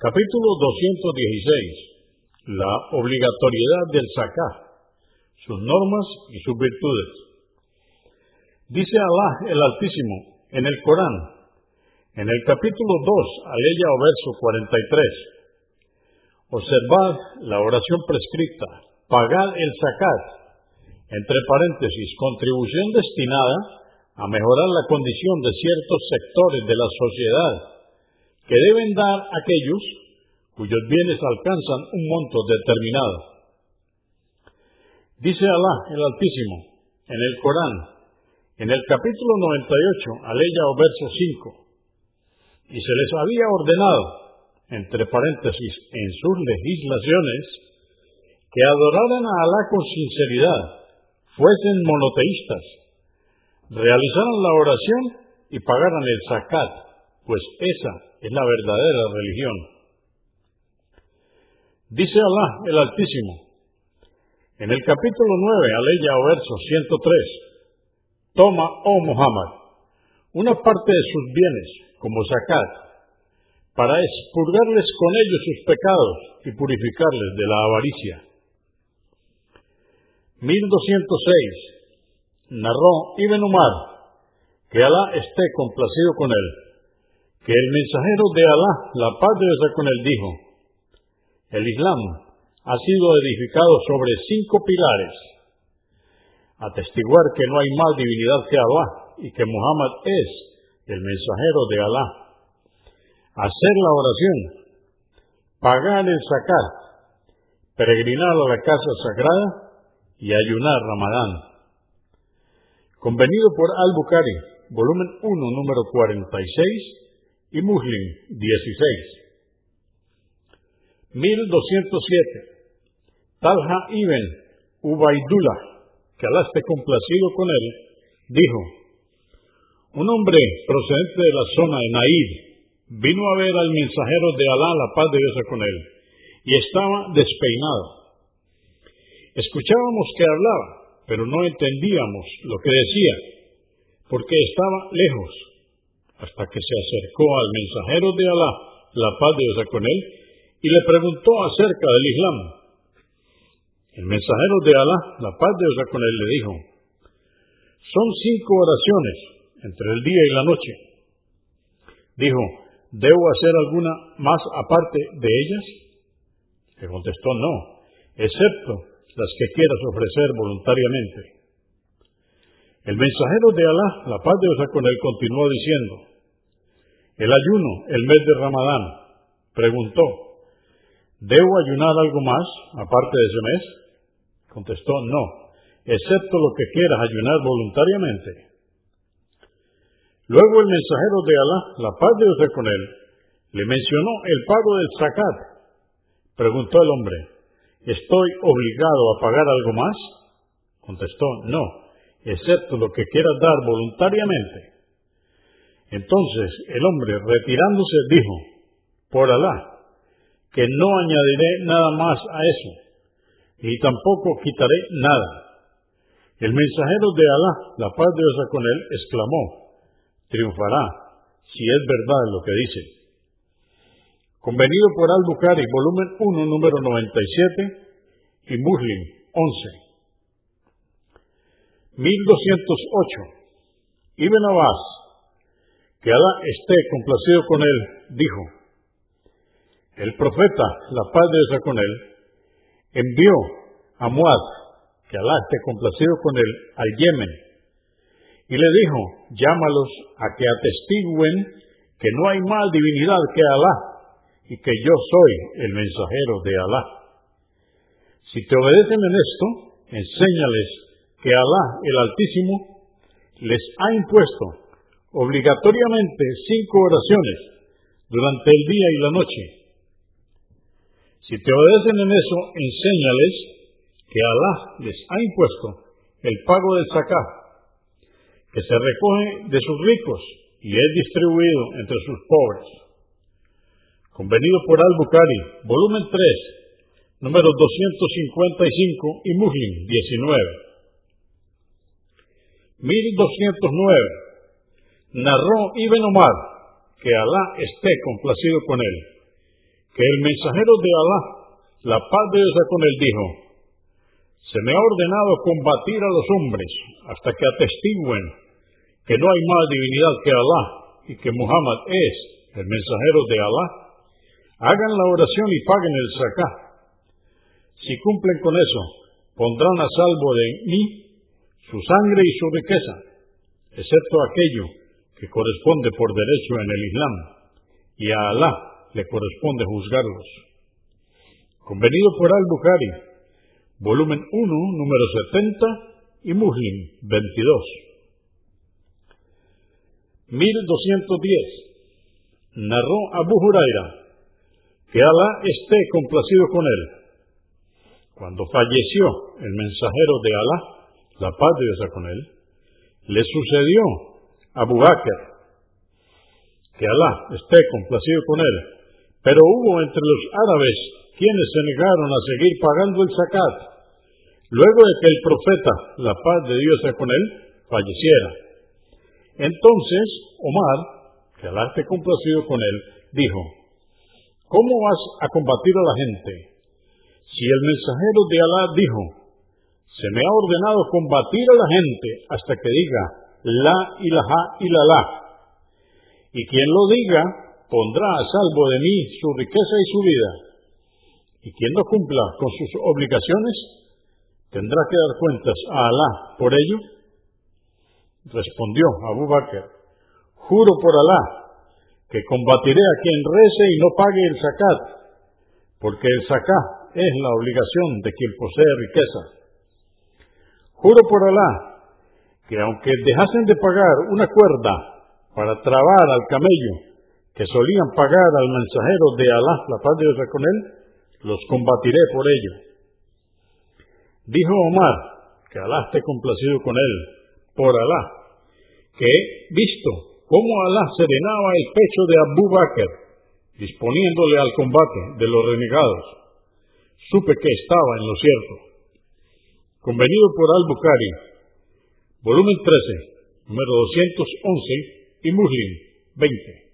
Capítulo 216. La obligatoriedad del sacá, sus normas y sus virtudes. Dice Alá el Altísimo en el Corán, en el capítulo 2, aleya o verso 43. Observad la oración prescrita, pagad el zakat, entre paréntesis, contribución destinada a mejorar la condición de ciertos sectores de la sociedad que deben dar aquellos cuyos bienes alcanzan un monto determinado. Dice Alá el Altísimo en el Corán, en el capítulo 98, aleya o verso 5, y se les había ordenado, entre paréntesis, en sus legislaciones, que adoraran a Alá con sinceridad, fuesen monoteístas, realizaran la oración y pagaran el zakat, pues esa es la verdadera religión. Dice Alá el Altísimo, en el capítulo 9, aleya o verso 103, toma, oh Muhammad, una parte de sus bienes como zakat, para expurgarles con ellos sus pecados y purificarles de la avaricia. 1206 narró Ibn Umar, que Alá esté complacido con él, que el mensajero de Alá, la paz de Dios con él, dijo, el Islam ha sido edificado sobre cinco pilares, atestiguar que no hay más divinidad que Alá y que Muhammad es el mensajero de Alá, hacer la oración, pagar el zakat, peregrinar a la casa sagrada y ayunar Ramadán. Convenido por Al-Bukhari, volumen 1, número 46, y Muslim, 16. 1207. Talha ibn Ubaidullah, que Alá esté complacido con él, dijo, un hombre procedente de la zona de Naid vino a ver al mensajero de Alá, la paz de Dios con él, y estaba despeinado. Escuchábamos que hablaba, pero no entendíamos lo que decía, porque estaba lejos, hasta que se acercó al mensajero de Alá, la paz de Dios con él, y le preguntó acerca del Islam. El mensajero de Alá, la paz de Dios con él, le dijo, son cinco oraciones entre el día y la noche. Dijo, ¿debo hacer alguna más aparte de ellas? Le contestó, no, excepto las que quieras ofrecer voluntariamente. El mensajero de Alá, la paz de Dios con él, continuó diciendo, el ayuno, el mes de Ramadán, preguntó, ¿debo ayunar algo más aparte de ese mes? Contestó, no, excepto lo que quieras ayunar voluntariamente. Luego el mensajero de Alá, la paz de Dios con él, le mencionó el pago del zakat. Preguntó el hombre, ¿Estoy obligado a pagar algo más? Contestó, no, excepto lo que quieras dar voluntariamente. Entonces el hombre, retirándose, dijo, por Alá, que no añadiré nada más a eso, y tampoco quitaré nada. El mensajero de Alá, la paz de Dios con él, exclamó, triunfará, si es verdad lo que dice. Convenido por Al-Bukhari, volumen 1, número 97, y Muslim, 11. 1208. Ibn Abbas, que Alá esté complacido con él, dijo, el profeta, la paz de Dios con él, envió a Muad, que Alá esté complacido con él, al Yemen, y le dijo, llámalos a que atestiguen que no hay más divinidad que Alá y que yo soy el mensajero de Alá. Si te obedecen en esto, enséñales que Alá, el Altísimo, les ha impuesto obligatoriamente cinco oraciones durante el día y la noche. Si te obedecen en eso, enséñales que Alá les ha impuesto el pago del sacá, que se recoge de sus ricos y es distribuido entre sus pobres convenido por Al-Bukhari, volumen 3, número 255 y Muslim 19. 1209. Narró Ibn Omar, que Alá esté complacido con él, que el mensajero de Alá, la paz de Dios con él, dijo, se me ha ordenado combatir a los hombres hasta que atestiguen que no hay más divinidad que Alá y que Muhammad es el mensajero de Alá. Hagan la oración y paguen el sacá. Si cumplen con eso, pondrán a salvo de mí su sangre y su riqueza, excepto aquello que corresponde por derecho en el Islam, y a Alá le corresponde juzgarlos. Convenido por Al-Bukhari, volumen 1, número 70, y Muslim 22. 1210. Narró Abu Huraira, que Alá esté complacido con él. Cuando falleció el mensajero de Alá, la paz de Dios con él, le sucedió Abu Bakr, que Alá esté complacido con él, pero hubo entre los árabes quienes se negaron a seguir pagando el zakat, luego de que el profeta, la paz de Dios con él, falleciera. Entonces, Omar, que Alá esté complacido con él, dijo, ¿cómo vas a combatir a la gente? Si el mensajero de Alá dijo, se me ha ordenado combatir a la gente hasta que diga, la ilaha la Y quien lo diga, pondrá a salvo de mí su riqueza y su vida. Y quien no cumpla con sus obligaciones, tendrá que dar cuentas a Alá por ello. Respondió Abu Bakr, juro por Alá que combatiré a quien rece y no pague el zakat, porque el zakat es la obligación de quien posee riqueza. Juro por Alá que aunque dejasen de pagar una cuerda para trabar al camello que solían pagar al mensajero de Alá, la paz de Dios con él, los combatiré por ello. Dijo Omar, que Alá esté complacido con él, por Alá, que visto cómo Alá serenaba el pecho de Abu Bakr, disponiéndole al combate de los renegados. Supe que estaba en lo cierto. Convenido por Al-Bukhari, volumen 13, número 211 y Muslim 20.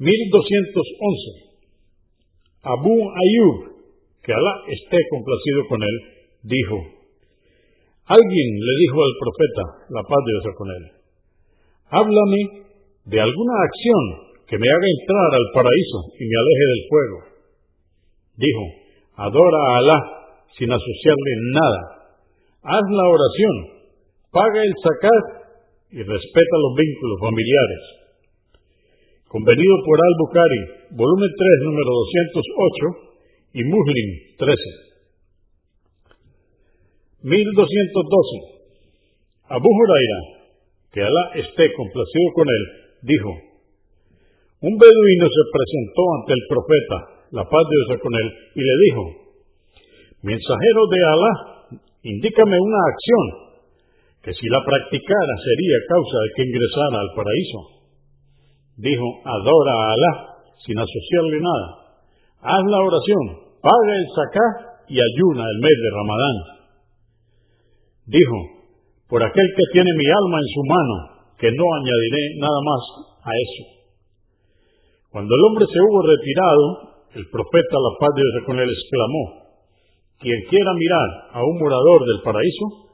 1211. Abu Ayub, que Alá esté complacido con él, dijo, alguien le dijo al profeta, la paz de Dios con él, háblame de alguna acción que me haga entrar al paraíso y me aleje del fuego. Dijo, adora a Alá sin asociarle nada, haz la oración, paga el zakat y respeta los vínculos familiares convenido por Al-Bukhari, volumen 3, número 208, y Muslim 13. 1212. Abu Huraira, que Alá esté complacido con él, dijo, un beduino se presentó ante el profeta, la paz de Dios con él, y le dijo, mensajero de Alá, indícame una acción que si la practicara sería causa de que ingresara al paraíso dijo, adora a Alá sin asociarle nada. Haz la oración, paga el sacá y ayuna el mes de Ramadán. Dijo, por aquel que tiene mi alma en su mano, que no añadiré nada más a eso. Cuando el hombre se hubo retirado, el profeta, la paz de Dios con él, exclamó, quien quiera mirar a un morador del paraíso,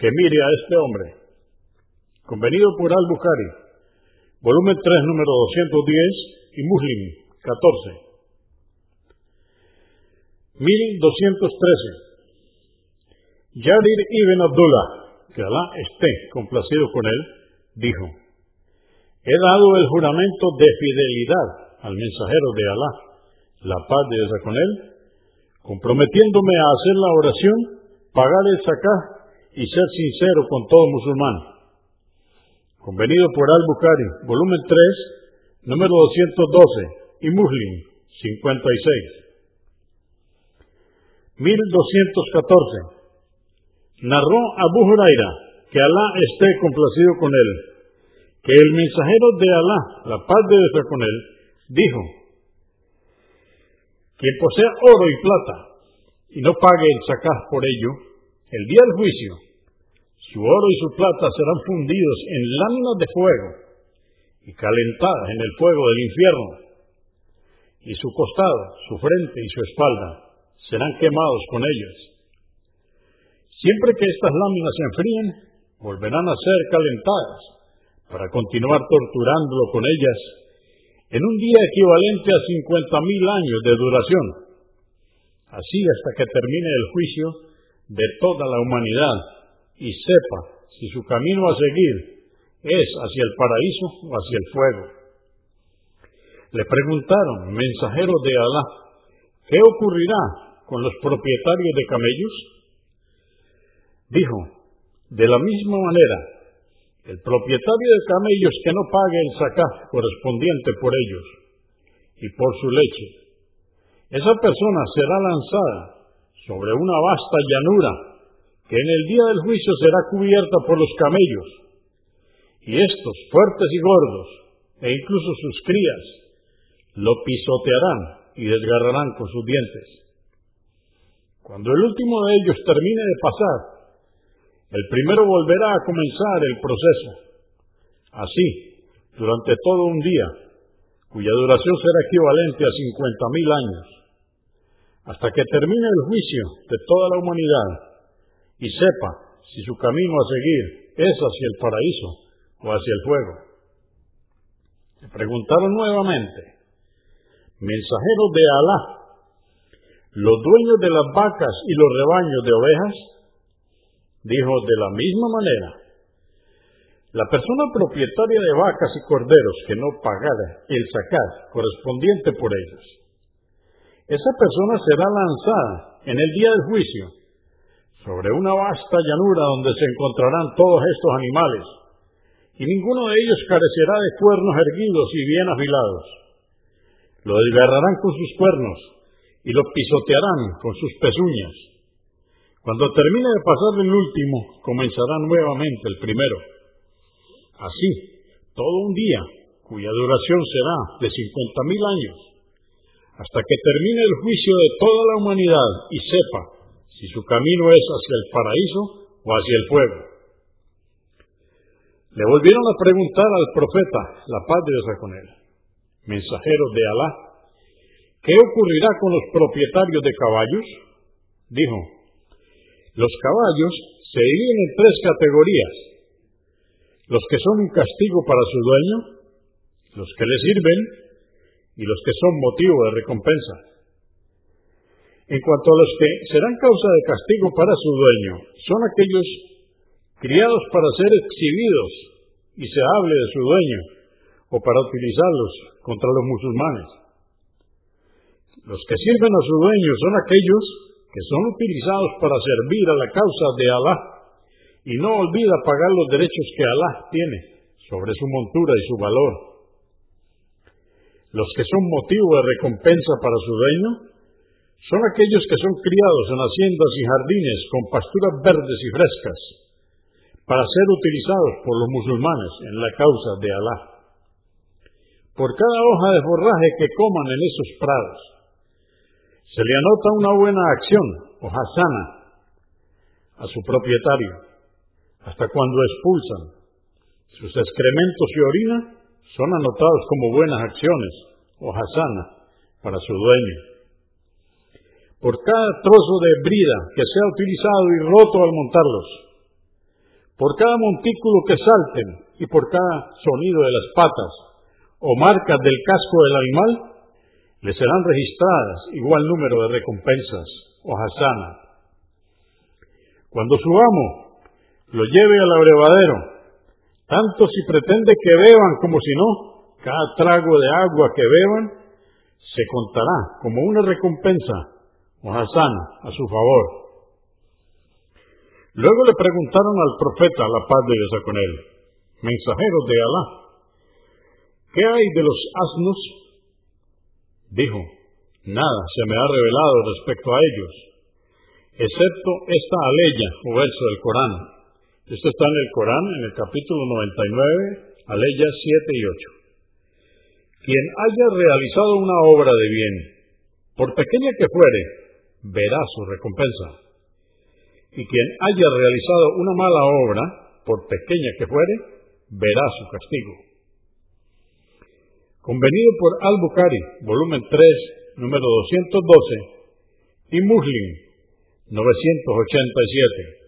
que mire a este hombre. Convenido por Al-Bukhari, volumen 3, número 210 y Muslim 14. 1213. Yadir ibn Abdullah, que Alá esté complacido con él, dijo, he dado el juramento de fidelidad al mensajero de Alá, la paz de Dios con él, comprometiéndome a hacer la oración, pagar el sacá y ser sincero con todo musulmán convenido por Al-Bukhari, volumen 3, número 212, y Muslim, 56. 1214. Narró Abu Huraira, que Alá esté complacido con él, que el mensajero de Alá, la paz de Dios con él, dijo, quien posea oro y plata y no pague el sacaz por ello, el día del juicio su oro y su plata serán fundidos en láminas de fuego y calentadas en el fuego del infierno. y su costado, su frente y su espalda serán quemados con ellos. Siempre que estas láminas se enfríen, volverán a ser calentadas para continuar torturándolo con ellas en un día equivalente a cincuenta mil años de duración, así hasta que termine el juicio de toda la humanidad y sepa si su camino a seguir es hacia el paraíso o hacia el fuego. Le preguntaron, mensajeros de Alá, ¿qué ocurrirá con los propietarios de camellos? Dijo, de la misma manera, el propietario de camellos que no pague el sacá correspondiente por ellos y por su leche, esa persona será lanzada sobre una vasta llanura que en el día del juicio será cubierta por los camellos, y estos, fuertes y gordos, e incluso sus crías, lo pisotearán y desgarrarán con sus dientes. Cuando el último de ellos termine de pasar, el primero volverá a comenzar el proceso. Así, durante todo un día, cuya duración será equivalente a cincuenta mil años, hasta que termine el juicio de toda la humanidad y sepa si su camino a seguir es hacia el paraíso o hacia el fuego. Le preguntaron nuevamente, mensajeros de Alá, los dueños de las vacas y los rebaños de ovejas, dijo de la misma manera, la persona propietaria de vacas y corderos que no pagara el sacar correspondiente por ellos, esa persona será lanzada en el día del juicio sobre una vasta llanura donde se encontrarán todos estos animales, y ninguno de ellos carecerá de cuernos erguidos y bien afilados. Lo desgarrarán con sus cuernos y lo pisotearán con sus pezuñas. Cuando termine de pasar el último, comenzará nuevamente el primero. Así, todo un día, cuya duración será de cincuenta mil años, hasta que termine el juicio de toda la humanidad y sepa si su camino es hacia el paraíso o hacia el fuego. Le volvieron a preguntar al profeta, la paz de Dios con él, mensajero de Alá, ¿qué ocurrirá con los propietarios de caballos? Dijo, los caballos se dividen en tres categorías, los que son un castigo para su dueño, los que le sirven y los que son motivo de recompensa. En cuanto a los que serán causa de castigo para su dueño, son aquellos criados para ser exhibidos y se hable de su dueño o para utilizarlos contra los musulmanes. Los que sirven a su dueño son aquellos que son utilizados para servir a la causa de Alá y no olvida pagar los derechos que Alá tiene sobre su montura y su valor. Los que son motivo de recompensa para su dueño son aquellos que son criados en haciendas y jardines con pasturas verdes y frescas, para ser utilizados por los musulmanes en la causa de Alá. Por cada hoja de forraje que coman en esos prados, se le anota una buena acción o hasana a su propietario, hasta cuando expulsan. Sus excrementos y orina son anotados como buenas acciones o hasana para su dueño. Por cada trozo de brida que sea utilizado y roto al montarlos, por cada montículo que salten y por cada sonido de las patas o marcas del casco del animal, le serán registradas igual número de recompensas o hasana. Cuando su amo lo lleve al abrevadero, tanto si pretende que beban como si no, cada trago de agua que beban se contará como una recompensa o hasana a su favor. Luego le preguntaron al profeta, la paz de Dios con él, mensajero de Alá, ¿qué hay de los asnos? Dijo, nada se me ha revelado respecto a ellos, excepto esta aleya o verso del Corán. Esto está en el Corán, en el capítulo 99, aleya 7 y 8. Quien haya realizado una obra de bien, por pequeña que fuere, verá su recompensa y quien haya realizado una mala obra, por pequeña que fuere, verá su castigo. Convenido por Al-Bukhari, volumen 3, número 212, y Muslim, 987.